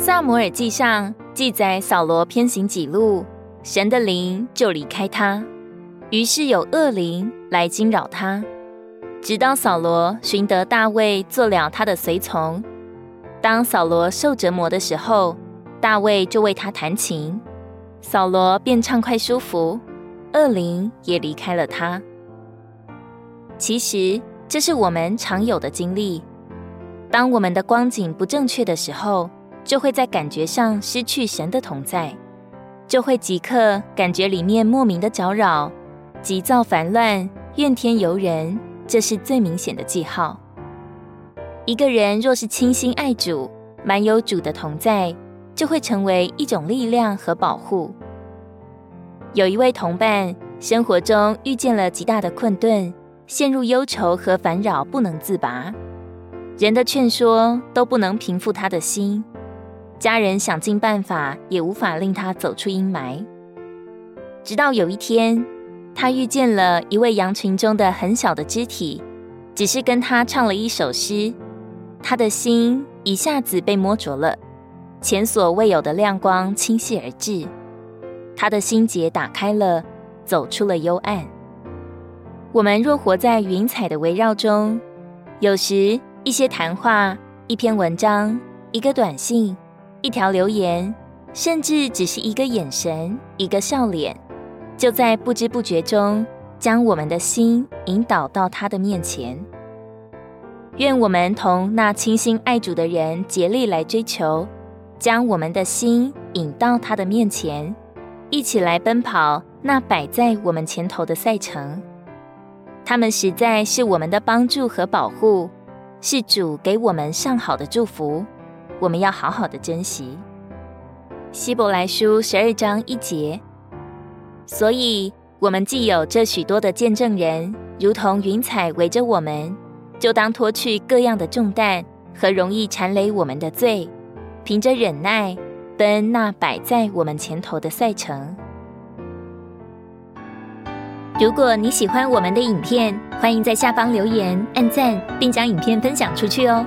撒摩尔记上记载扫罗偏行己路，神的灵就离开他，于是有恶灵来惊扰他，直到扫罗寻得大卫做了他的随从。当扫罗受折磨的时候，大卫就为他弹琴，扫罗便畅快舒服，恶灵也离开了他。其实这是我们常有的经历。当我们的光景不正确的时候，就会在感觉上失去神的同在，就会即刻感觉里面莫名的搅扰、急躁烦乱、怨天尤人，这是最明显的记号。一个人若是倾心爱主，满有主的同在，就会成为一种力量和保护。有一位同伴，生活中遇见了极大的困顿，陷入忧愁和烦扰，不能自拔。人的劝说都不能平复他的心，家人想尽办法也无法令他走出阴霾。直到有一天，他遇见了一位羊群中的很小的肢体，只是跟他唱了一首诗，他的心一下子被摸着了。前所未有的亮光倾泻而至，他的心结打开了，走出了幽暗。我们若活在云彩的围绕中，有时一些谈话、一篇文章、一个短信、一条留言，甚至只是一个眼神、一个笑脸，就在不知不觉中将我们的心引导到他的面前。愿我们同那倾心爱主的人竭力来追求。将我们的心引到他的面前，一起来奔跑那摆在我们前头的赛程。他们实在是我们的帮助和保护，是主给我们上好的祝福，我们要好好的珍惜。希伯来书十二章一节。所以，我们既有这许多的见证人，如同云彩围着我们，就当脱去各样的重担和容易缠累我们的罪。凭着忍耐，奔那摆在我们前头的赛程。如果你喜欢我们的影片，欢迎在下方留言、按赞，并将影片分享出去哦。